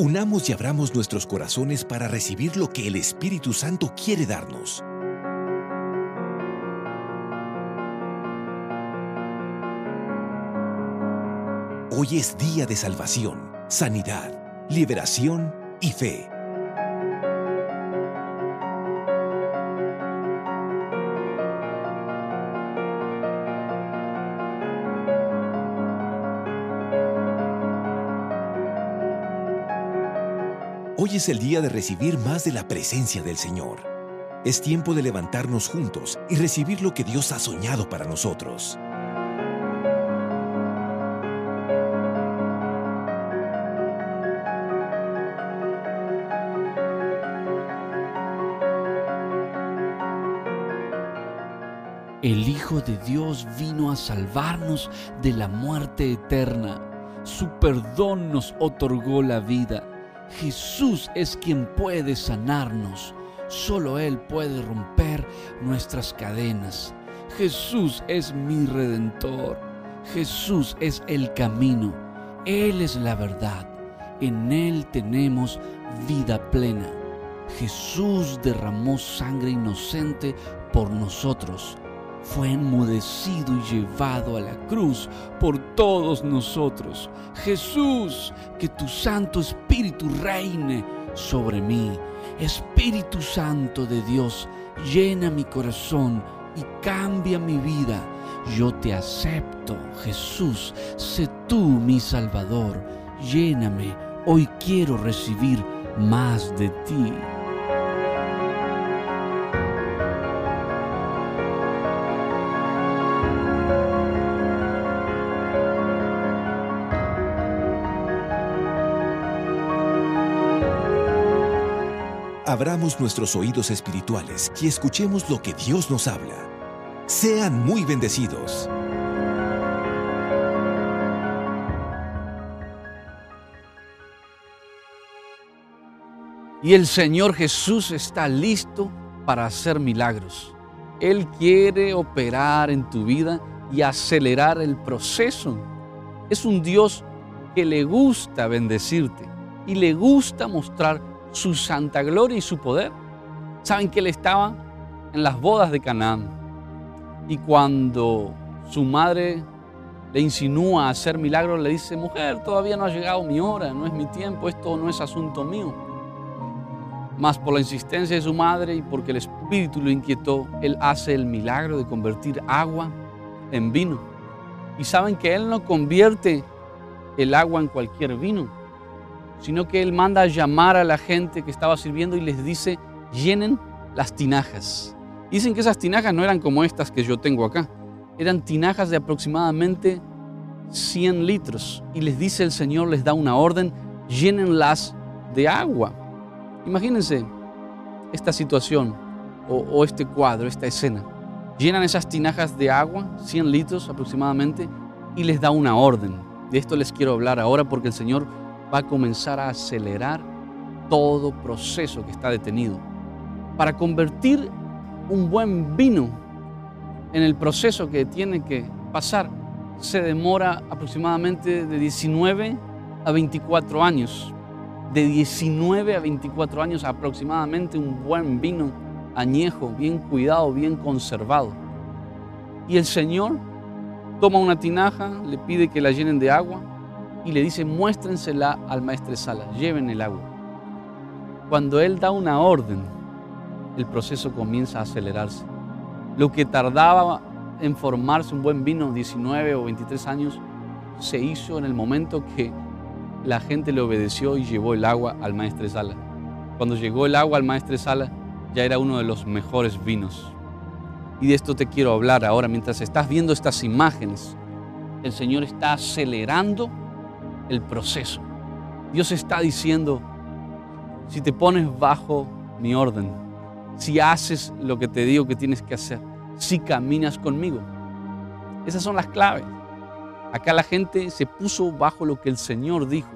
Unamos y abramos nuestros corazones para recibir lo que el Espíritu Santo quiere darnos. Hoy es día de salvación, sanidad, liberación y fe. Hoy es el día de recibir más de la presencia del Señor. Es tiempo de levantarnos juntos y recibir lo que Dios ha soñado para nosotros. El Hijo de Dios vino a salvarnos de la muerte eterna. Su perdón nos otorgó la vida. Jesús es quien puede sanarnos. Solo Él puede romper nuestras cadenas. Jesús es mi redentor. Jesús es el camino. Él es la verdad. En Él tenemos vida plena. Jesús derramó sangre inocente por nosotros fue enmudecido y llevado a la cruz por todos nosotros. Jesús, que tu Santo Espíritu reine sobre mí. Espíritu Santo de Dios, llena mi corazón y cambia mi vida. Yo te acepto, Jesús, sé tú mi Salvador. Lléname, hoy quiero recibir más de ti. Abramos nuestros oídos espirituales y escuchemos lo que Dios nos habla. Sean muy bendecidos. Y el Señor Jesús está listo para hacer milagros. Él quiere operar en tu vida y acelerar el proceso. Es un Dios que le gusta bendecirte y le gusta mostrar su santa gloria y su poder. Saben que él estaba en las bodas de Canaán y cuando su madre le insinúa hacer milagros, le dice, mujer, todavía no ha llegado mi hora, no es mi tiempo, esto no es asunto mío. Más por la insistencia de su madre y porque el Espíritu lo inquietó, él hace el milagro de convertir agua en vino. Y saben que él no convierte el agua en cualquier vino, sino que Él manda a llamar a la gente que estaba sirviendo y les dice, llenen las tinajas. Dicen que esas tinajas no eran como estas que yo tengo acá, eran tinajas de aproximadamente 100 litros. Y les dice el Señor, les da una orden, llénenlas de agua. Imagínense esta situación o, o este cuadro, esta escena. Llenan esas tinajas de agua, 100 litros aproximadamente, y les da una orden. De esto les quiero hablar ahora porque el Señor va a comenzar a acelerar todo proceso que está detenido. Para convertir un buen vino en el proceso que tiene que pasar, se demora aproximadamente de 19 a 24 años. De 19 a 24 años aproximadamente un buen vino añejo, bien cuidado, bien conservado. Y el Señor toma una tinaja, le pide que la llenen de agua, y le dice, muéstrensela al maestro Sala, lleven el agua. Cuando él da una orden, el proceso comienza a acelerarse. Lo que tardaba en formarse un buen vino, 19 o 23 años, se hizo en el momento que la gente le obedeció y llevó el agua al maestro Sala. Cuando llegó el agua al maestro Sala, ya era uno de los mejores vinos. Y de esto te quiero hablar ahora, mientras estás viendo estas imágenes. El Señor está acelerando el proceso. Dios está diciendo, si te pones bajo mi orden, si haces lo que te digo que tienes que hacer, si caminas conmigo. Esas son las claves. Acá la gente se puso bajo lo que el Señor dijo,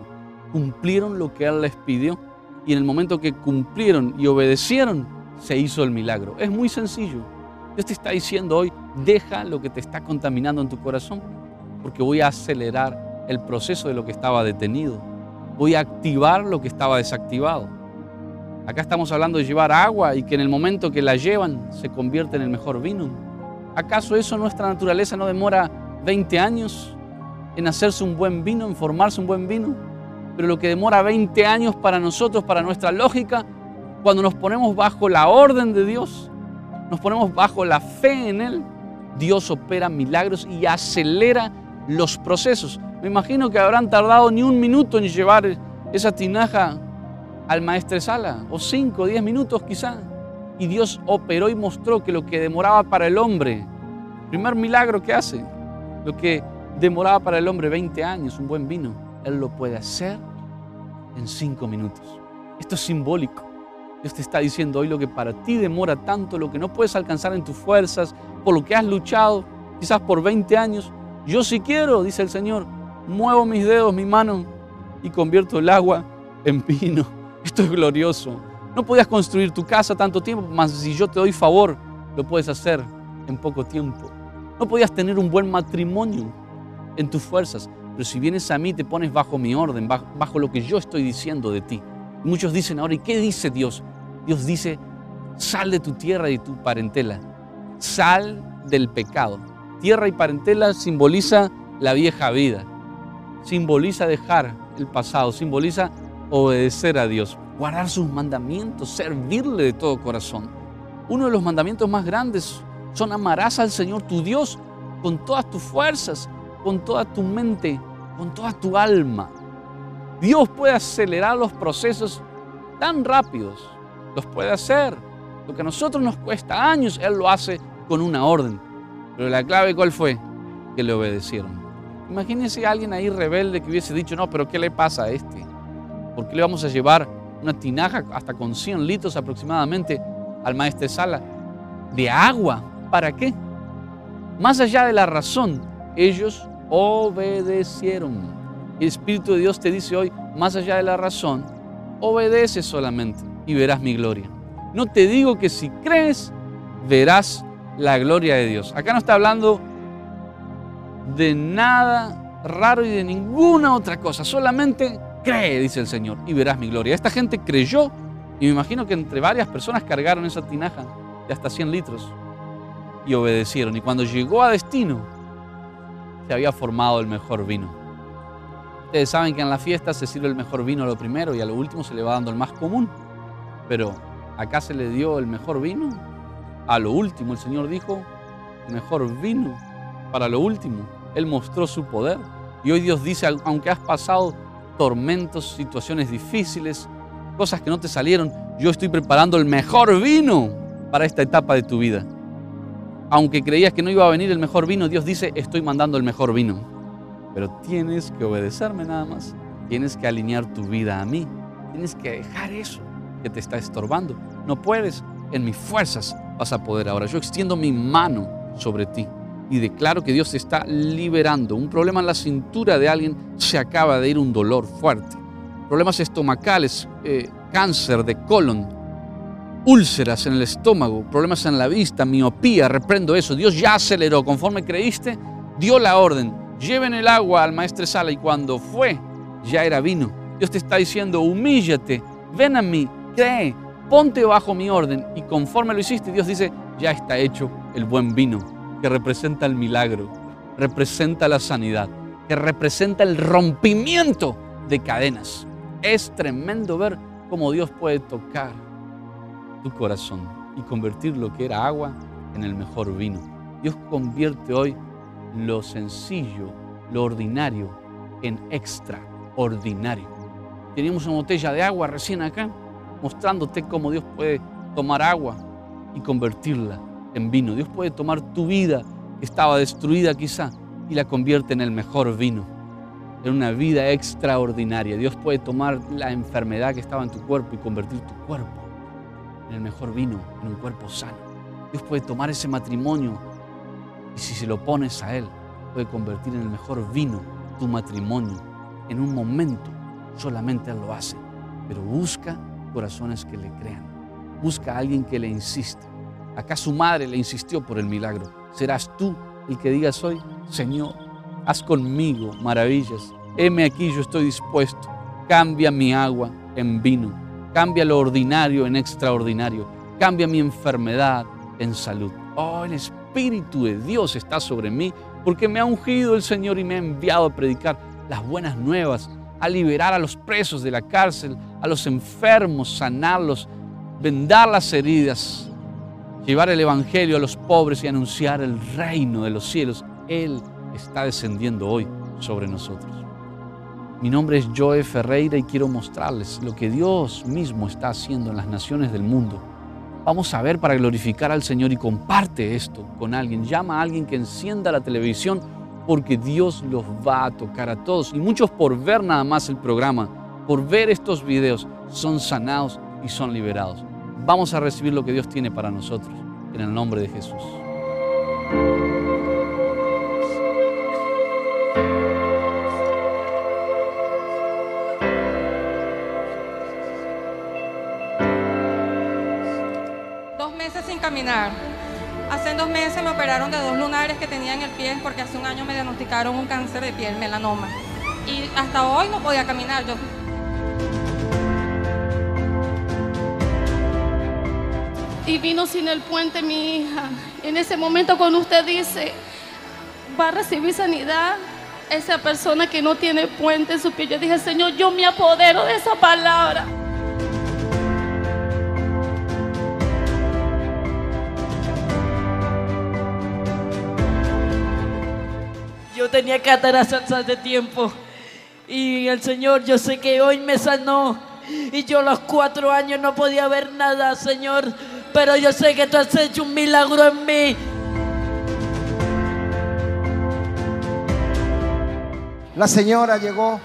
cumplieron lo que Él les pidió y en el momento que cumplieron y obedecieron, se hizo el milagro. Es muy sencillo. Dios te está diciendo hoy, deja lo que te está contaminando en tu corazón, porque voy a acelerar el proceso de lo que estaba detenido. voy a activar lo que estaba desactivado. Acá estamos hablando de llevar agua y que en el momento que la llevan se convierte en el mejor vino. ¿Acaso eso nuestra naturaleza no demora 20 años en hacerse un buen vino, en formarse un buen vino? Pero lo que demora 20 años para nosotros, para nuestra lógica, cuando nos ponemos bajo la orden de Dios, nos ponemos bajo la fe en Él, Dios opera milagros y acelera los procesos. Me imagino que habrán tardado ni un minuto en llevar esa tinaja al maestresala, o cinco o diez minutos quizá. Y Dios operó y mostró que lo que demoraba para el hombre, primer milagro que hace, lo que demoraba para el hombre 20 años, un buen vino, Él lo puede hacer en cinco minutos. Esto es simbólico. Dios te está diciendo hoy lo que para ti demora tanto, lo que no puedes alcanzar en tus fuerzas, por lo que has luchado, quizás por 20 años. Yo si quiero, dice el Señor, muevo mis dedos, mi mano y convierto el agua en vino. Esto es glorioso. No podías construir tu casa tanto tiempo, mas si yo te doy favor, lo puedes hacer en poco tiempo. No podías tener un buen matrimonio en tus fuerzas, pero si vienes a mí te pones bajo mi orden, bajo, lo que yo estoy diciendo de ti. muchos dicen ahora, ¿y qué dice Dios? Dios dice, sal de tu tierra y tu parentela, sal del pecado. Tierra y parentela simboliza la vieja vida simboliza dejar el pasado, simboliza obedecer a Dios, guardar sus mandamientos, servirle de todo corazón. Uno de los mandamientos más grandes son amarás al Señor tu Dios con todas tus fuerzas, con toda tu mente, con toda tu alma. Dios puede acelerar los procesos tan rápidos, los puede hacer. Lo que a nosotros nos cuesta años, Él lo hace con una orden. Pero la clave cuál fue? Que le obedecieron. Imagínense a alguien ahí rebelde que hubiese dicho, no, pero ¿qué le pasa a este? ¿Por qué le vamos a llevar una tinaja hasta con 100 litros aproximadamente al maestro sala de agua? ¿Para qué? Más allá de la razón, ellos obedecieron. El Espíritu de Dios te dice hoy, más allá de la razón, obedece solamente y verás mi gloria. No te digo que si crees, verás la gloria de Dios. Acá no está hablando de nada raro y de ninguna otra cosa. Solamente cree, dice el Señor, y verás mi gloria. Esta gente creyó y me imagino que entre varias personas cargaron esa tinaja de hasta 100 litros y obedecieron. Y cuando llegó a destino, se había formado el mejor vino. Ustedes saben que en la fiesta se sirve el mejor vino a lo primero y a lo último se le va dando el más común. Pero acá se le dio el mejor vino. A lo último el Señor dijo, mejor vino para lo último. Él mostró su poder. Y hoy Dios dice, aunque has pasado tormentos, situaciones difíciles, cosas que no te salieron, yo estoy preparando el mejor vino para esta etapa de tu vida. Aunque creías que no iba a venir el mejor vino, Dios dice, estoy mandando el mejor vino. Pero tienes que obedecerme nada más. Tienes que alinear tu vida a mí. Tienes que dejar eso que te está estorbando. No puedes, en mis fuerzas vas a poder ahora. Yo extiendo mi mano sobre ti y declaro que Dios está liberando. Un problema en la cintura de alguien se acaba de ir un dolor fuerte. Problemas estomacales, eh, cáncer de colon, úlceras en el estómago, problemas en la vista, miopía, reprendo eso. Dios ya aceleró. Conforme creíste, dio la orden. Lleven el agua al maestro Sala y cuando fue, ya era vino. Dios te está diciendo, humíllate, ven a mí, cree, ponte bajo mi orden. Y conforme lo hiciste, Dios dice, ya está hecho el buen vino que representa el milagro, representa la sanidad, que representa el rompimiento de cadenas. Es tremendo ver cómo Dios puede tocar tu corazón y convertir lo que era agua en el mejor vino. Dios convierte hoy lo sencillo, lo ordinario, en extraordinario. Teníamos una botella de agua recién acá, mostrándote cómo Dios puede tomar agua y convertirla en vino. Dios puede tomar tu vida que estaba destruida quizá y la convierte en el mejor vino, en una vida extraordinaria. Dios puede tomar la enfermedad que estaba en tu cuerpo y convertir tu cuerpo en el mejor vino, en un cuerpo sano. Dios puede tomar ese matrimonio y si se lo pones a Él, puede convertir en el mejor vino tu matrimonio. En un momento solamente Él lo hace, pero busca corazones que le crean. Busca a alguien que le insista Acá su madre le insistió por el milagro. ¿Serás tú el que digas hoy, Señor, haz conmigo maravillas? Heme aquí, yo estoy dispuesto. cambia mi agua en vino, cambia lo ordinario en extraordinario, cambia mi enfermedad en salud. Oh, el Espíritu de Dios está sobre mí porque me ha ungido el Señor y me ha enviado a predicar las buenas nuevas, a liberar a los presos de la cárcel, a los enfermos, sanarlos, vendar las heridas, llevar el Evangelio a los pobres y anunciar el reino de los cielos. Él está descendiendo hoy sobre nosotros. Mi nombre es Joe Ferreira y quiero mostrarles lo que Dios mismo está haciendo en las naciones del mundo. Vamos a ver para glorificar al Señor y comparte esto con alguien. Llama a alguien que encienda la televisión porque Dios los va a tocar a todos. Y muchos por ver nada más el programa, por ver estos videos, son sanados y son liberados. Vamos a recibir lo que Dios tiene para nosotros en el nombre de Jesús. caminar. Hace dos meses me operaron de dos lunares que tenía en el pie porque hace un año me diagnosticaron un cáncer de piel, melanoma. Y hasta hoy no podía caminar. Yo y vino sin el puente mi hija. En ese momento cuando usted dice, va a recibir sanidad, esa persona que no tiene puente en su pie, yo dije, Señor, yo me apodero de esa palabra. Yo tenía cataratas hace tiempo. Y el Señor, yo sé que hoy me sanó. Y yo a los cuatro años no podía ver nada, Señor. Pero yo sé que tú has hecho un milagro en mí. La señora llegó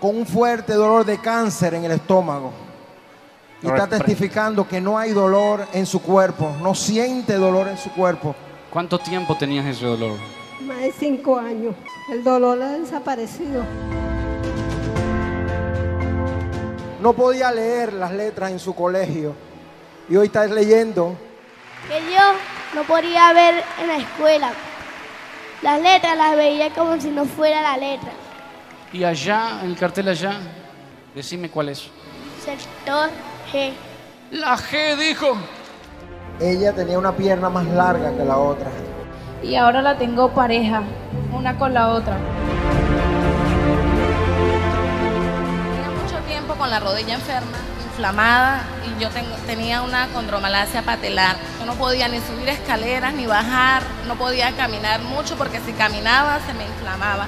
con un fuerte dolor de cáncer en el estómago. Y está testificando que no hay dolor en su cuerpo, no siente dolor en su cuerpo. ¿Cuánto tiempo tenías ese dolor? Más de cinco años. El dolor ha desaparecido. No podía leer las letras en su colegio y hoy está leyendo. Que yo no podía ver en la escuela. Las letras las veía como si no fuera la letra. Y allá, en el cartel allá, decime cuál es. Sector G. La G dijo. Ella tenía una pierna más larga que la otra y ahora la tengo pareja, una con la otra. Tenía mucho tiempo con la rodilla enferma, inflamada y yo tenía una condromalacia patelar. Yo no podía ni subir escaleras ni bajar, no podía caminar mucho porque si caminaba se me inflamaba.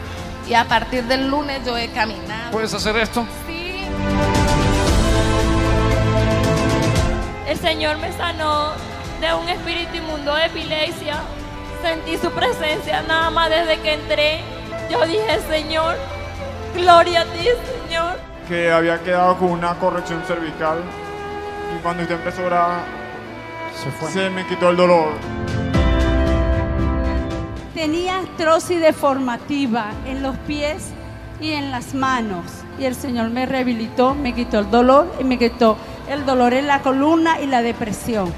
Y a partir del lunes yo he caminado. ¿Puedes hacer esto? Sí. El Señor me sanó de un espíritu inmundo de epilepsia sentí su presencia nada más desde que entré. Yo dije, Señor, gloria a ti, Señor. Que había quedado con una corrección cervical y cuando usted empezó a orar, se, se me quitó el dolor. Tenía artrosis deformativa en los pies y en las manos. Y el Señor me rehabilitó, me quitó el dolor y me quitó el dolor en la columna y la depresión.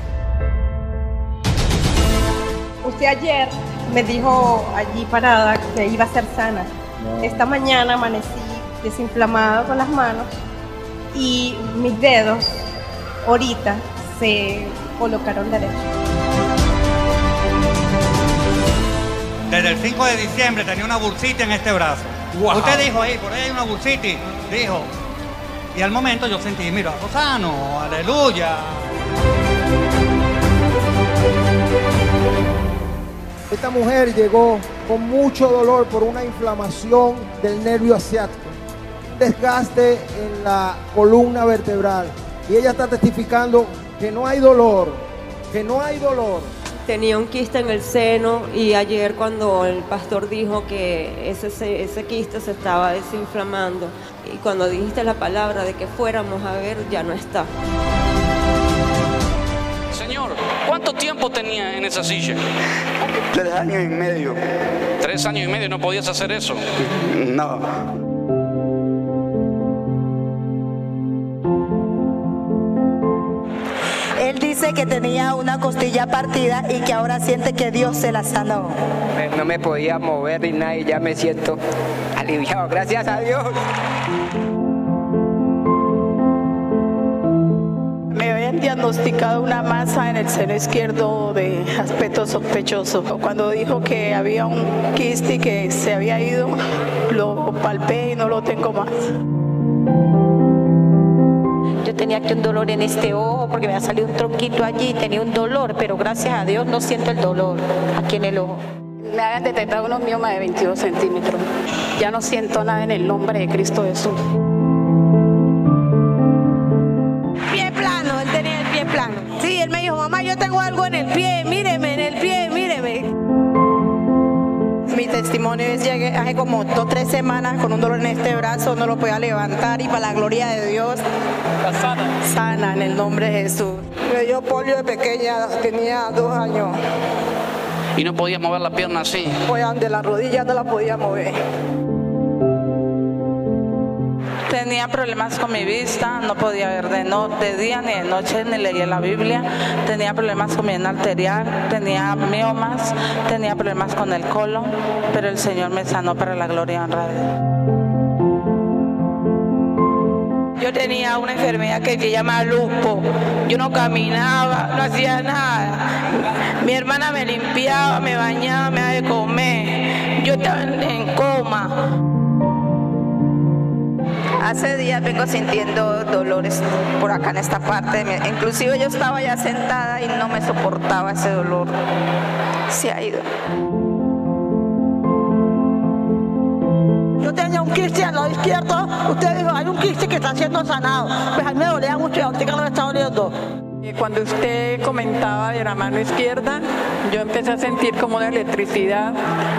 Usted ayer me dijo allí parada que iba a ser sana. Esta mañana amanecí desinflamada con las manos y mis dedos ahorita se colocaron derechos. Desde el 5 de diciembre tenía una bursita en este brazo. Usted dijo ahí, por ahí hay una bursita, dijo. Y al momento yo sentí, mira, sano, aleluya. Esta mujer llegó con mucho dolor por una inflamación del nervio asiático, desgaste en la columna vertebral. Y ella está testificando que no hay dolor, que no hay dolor. Tenía un quiste en el seno y ayer cuando el pastor dijo que ese, ese quiste se estaba desinflamando y cuando dijiste la palabra de que fuéramos a ver, ya no está. Señor, ¿cuánto tiempo tenía en esa silla? Tres años y medio. ¿Tres años y medio no podías hacer eso? No. que tenía una costilla partida y que ahora siente que Dios se la sanó. No me podía mover ni nada y ya me siento aliviado, gracias a Dios. diagnosticado una masa en el seno izquierdo de aspecto sospechoso. Cuando dijo que había un quiste que se había ido, lo palpé y no lo tengo más. Tenía aquí un dolor en este ojo porque me ha salido un tronquito allí, tenía un dolor, pero gracias a Dios no siento el dolor aquí en el ojo. Me habían detectado unos mioma de 22 centímetros. Ya no siento nada en el nombre de Cristo Jesús. Pie plano, él tenía el pie plano. Sí, él me dijo, mamá, yo tengo algo en el pie, míreme, en el pie, míreme. Mi testimonio es llegué hace como dos tres semanas con un dolor en este brazo, no lo podía levantar y para la gloria de Dios, sana. sana en el nombre de Jesús. Me dio polio de pequeña, tenía dos años. Y no podía mover la pierna así. Pues de la rodilla no la podía mover. Tenía problemas con mi vista, no podía ver de, no, de día ni de noche, ni leía la Biblia. Tenía problemas con mi vena arterial, tenía miomas, tenía problemas con el colon, pero el Señor me sanó para la gloria y honra de Dios. Yo tenía una enfermedad que se llama lupo. Yo no caminaba, no hacía nada. Mi hermana me limpiaba, me bañaba, me daba de comer. Yo estaba en, coma. Hace días vengo sintiendo dolores por acá en esta parte. Inclusive yo estaba ya sentada y no me soportaba ese dolor. Se ha ido. Quiste al lado izquierdo. Usted dijo, hay un quiste que está siendo sanado. Pues a mí me dolía mucho y ahorita me está doliendo. Cuando usted comentaba de la mano izquierda, yo empecé a sentir como una electricidad.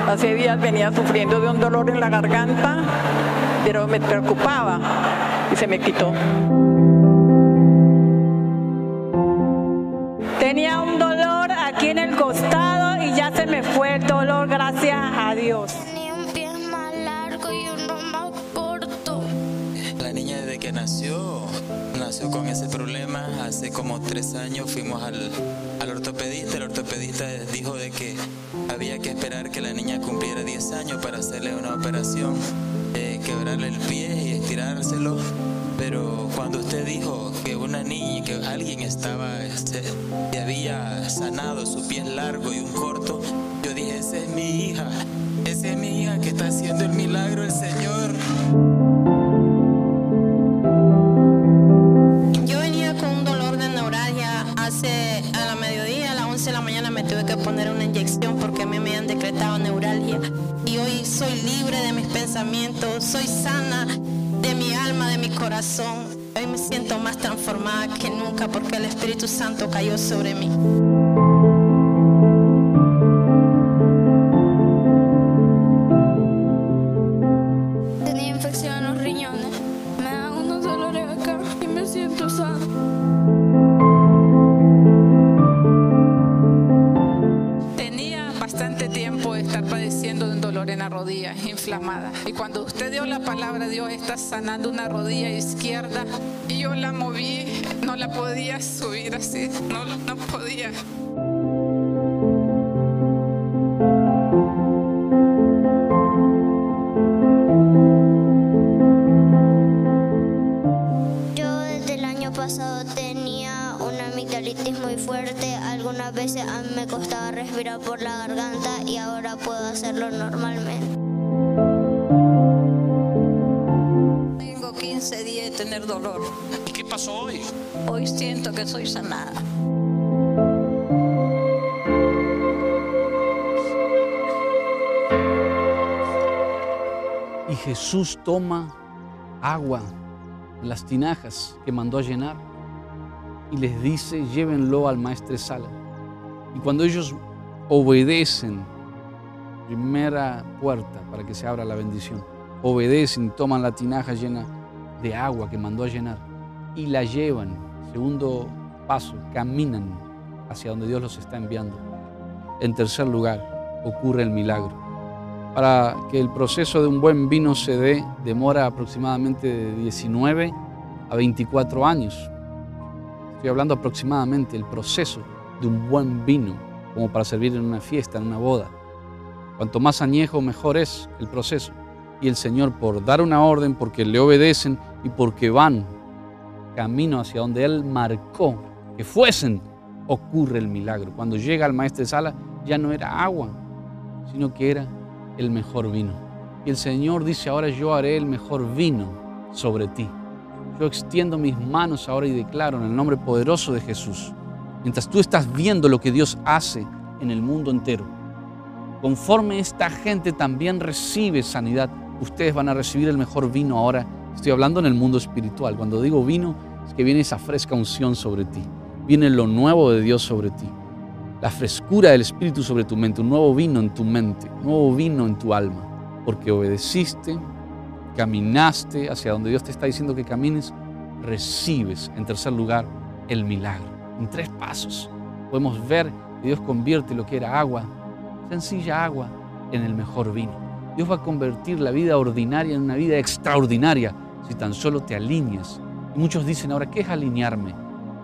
Hace días venía sufriendo de un dolor en la garganta, pero me preocupaba y se me quitó. Con ese problema. Hace como tres años fuimos al, al ortopedista. El ortopedista dijo de que había que esperar que la niña cumpliera 10 años para hacerle una operación, eh, quebrarle el pie y estirárselo. Pero cuando usted dijo que una niña, que alguien estaba, este, había sanado su pie largo y un corto, yo dije, esa es mi hija, esa es mi hija que está haciendo el milagro el Señor. Hoy me siento más transformada que nunca porque el Espíritu Santo cayó sobre mí. Sanando una rodilla izquierda. Y yo la moví, no la podía subir así, no, no podía. Yo desde el año pasado tenía una amigdalitis muy fuerte. Algunas veces me costaba respirar por la garganta y ahora puedo hacerlo normalmente. Dolor. ¿Y qué pasó hoy? Hoy siento que soy sanada. Y Jesús toma agua en las tinajas que mandó a llenar y les dice, llévenlo al maestresala. Y cuando ellos obedecen, primera puerta para que se abra la bendición, obedecen, toman la tinaja llena de agua que mandó a llenar y la llevan, segundo paso, caminan hacia donde Dios los está enviando. En tercer lugar, ocurre el milagro. Para que el proceso de un buen vino se dé, demora aproximadamente de 19 a 24 años. Estoy hablando aproximadamente el proceso de un buen vino, como para servir en una fiesta, en una boda. Cuanto más añejo, mejor es el proceso. Y el Señor, por dar una orden, porque le obedecen y porque van camino hacia donde Él marcó que fuesen, ocurre el milagro. Cuando llega el maestro de sala, ya no era agua, sino que era el mejor vino. Y el Señor dice, ahora yo haré el mejor vino sobre ti. Yo extiendo mis manos ahora y declaro en el nombre poderoso de Jesús, mientras tú estás viendo lo que Dios hace en el mundo entero, conforme esta gente también recibe sanidad, ustedes van a recibir el mejor vino ahora. Estoy hablando en el mundo espiritual. Cuando digo vino, es que viene esa fresca unción sobre ti. Viene lo nuevo de Dios sobre ti. La frescura del Espíritu sobre tu mente. Un nuevo vino en tu mente. Un nuevo vino en tu alma. Porque obedeciste, caminaste hacia donde Dios te está diciendo que camines. Recibes, en tercer lugar, el milagro. En tres pasos podemos ver que Dios convierte lo que era agua, sencilla agua, en el mejor vino. Dios va a convertir la vida ordinaria en una vida extraordinaria si tan solo te alineas. Y muchos dicen ahora, ¿qué es alinearme?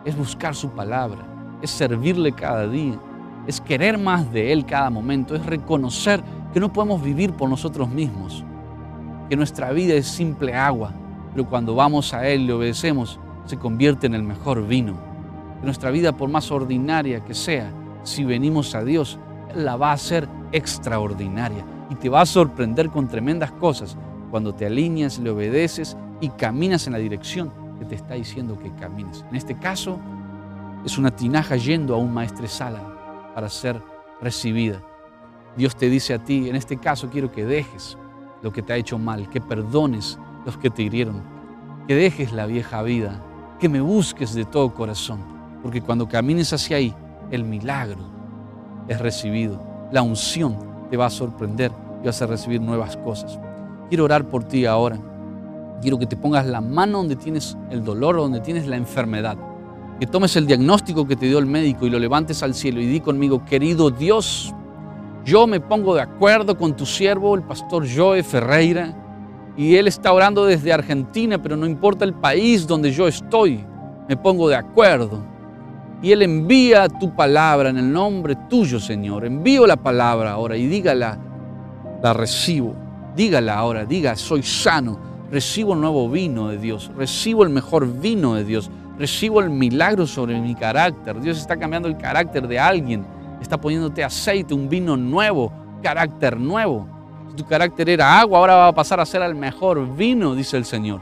Es buscar su palabra, es servirle cada día, es querer más de Él cada momento, es reconocer que no podemos vivir por nosotros mismos, que nuestra vida es simple agua, pero cuando vamos a Él y obedecemos, se convierte en el mejor vino. Que nuestra vida, por más ordinaria que sea, si venimos a Dios, Él la va a hacer extraordinaria y te va a sorprender con tremendas cosas cuando te alineas, le obedeces y caminas en la dirección que te está diciendo que camines. En este caso, es una tinaja yendo a un maestresala para ser recibida. Dios te dice a ti, en este caso quiero que dejes lo que te ha hecho mal, que perdones los que te hirieron, que dejes la vieja vida, que me busques de todo corazón, porque cuando camines hacia ahí, el milagro es recibido, la unción te va a sorprender y vas a recibir nuevas cosas. Quiero orar por ti ahora. Quiero que te pongas la mano donde tienes el dolor o donde tienes la enfermedad. Que tomes el diagnóstico que te dio el médico y lo levantes al cielo y di conmigo, querido Dios, yo me pongo de acuerdo con tu siervo, el pastor Joe Ferreira, y él está orando desde Argentina, pero no importa el país donde yo estoy, me pongo de acuerdo. Y él envía tu palabra en el nombre tuyo, Señor. Envío la palabra ahora y dígala, la recibo. Dígala ahora, diga, soy sano, recibo el nuevo vino de Dios, recibo el mejor vino de Dios, recibo el milagro sobre mi carácter. Dios está cambiando el carácter de alguien, está poniéndote aceite, un vino nuevo, carácter nuevo. Si tu carácter era agua, ahora va a pasar a ser el mejor vino, dice el Señor.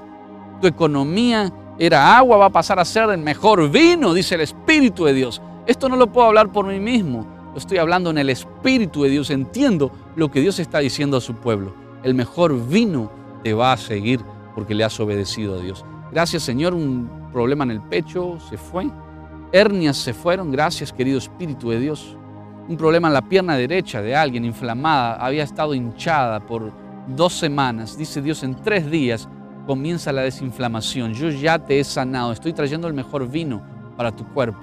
Tu economía era agua, va a pasar a ser el mejor vino, dice el Espíritu de Dios. Esto no lo puedo hablar por mí mismo, lo estoy hablando en el Espíritu de Dios. Entiendo lo que Dios está diciendo a su pueblo. El mejor vino te va a seguir porque le has obedecido a Dios. Gracias Señor, un problema en el pecho se fue. Hernias se fueron, gracias querido Espíritu de Dios. Un problema en la pierna derecha de alguien inflamada, había estado hinchada por dos semanas. Dice Dios, en tres días comienza la desinflamación. Yo ya te he sanado, estoy trayendo el mejor vino para tu cuerpo,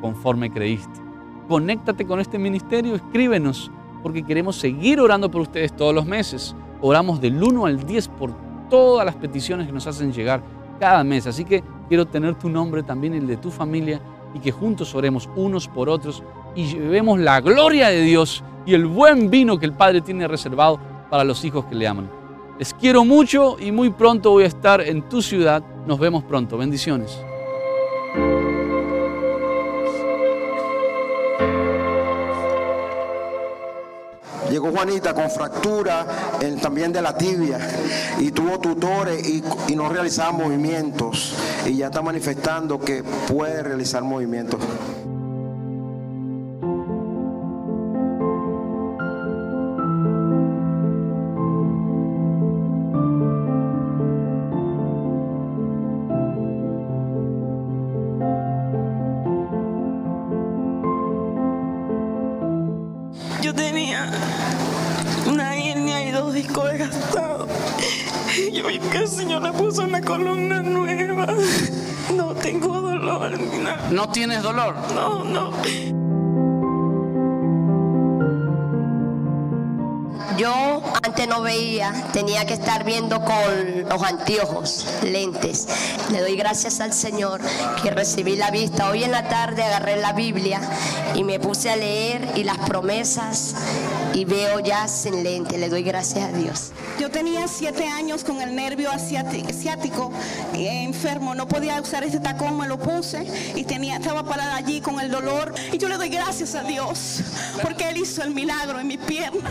conforme creíste. Conéctate con este ministerio, escríbenos, porque queremos seguir orando por ustedes todos los meses. Oramos del 1 al 10 por todas las peticiones que nos hacen llegar cada mes. Así que quiero tener tu nombre también, el de tu familia, y que juntos oremos unos por otros y llevemos la gloria de Dios y el buen vino que el Padre tiene reservado para los hijos que le aman. Les quiero mucho y muy pronto voy a estar en tu ciudad. Nos vemos pronto. Bendiciones. Juanita con fractura en- también de la tibia y tuvo tutores y, y no realizaba movimientos y ya está manifestando que puede realizar movimientos. Vi que el Señor le puso una columna nueva. No tengo dolor ni nada. ¿No tienes dolor? No, no. Yo antes no veía, tenía que estar viendo con los anteojos, lentes. Le doy gracias al Señor que recibí la vista. Hoy en la tarde agarré la Biblia y me puse a leer y las promesas y veo ya sin lente. Le doy gracias a Dios. Yo tenía siete años con el nervio asiáti- ciático eh, enfermo, no podía usar ese tacón, me lo puse y tenía, estaba parada allí con el dolor. Y yo le doy gracias a Dios porque Él hizo el milagro en mi pierna.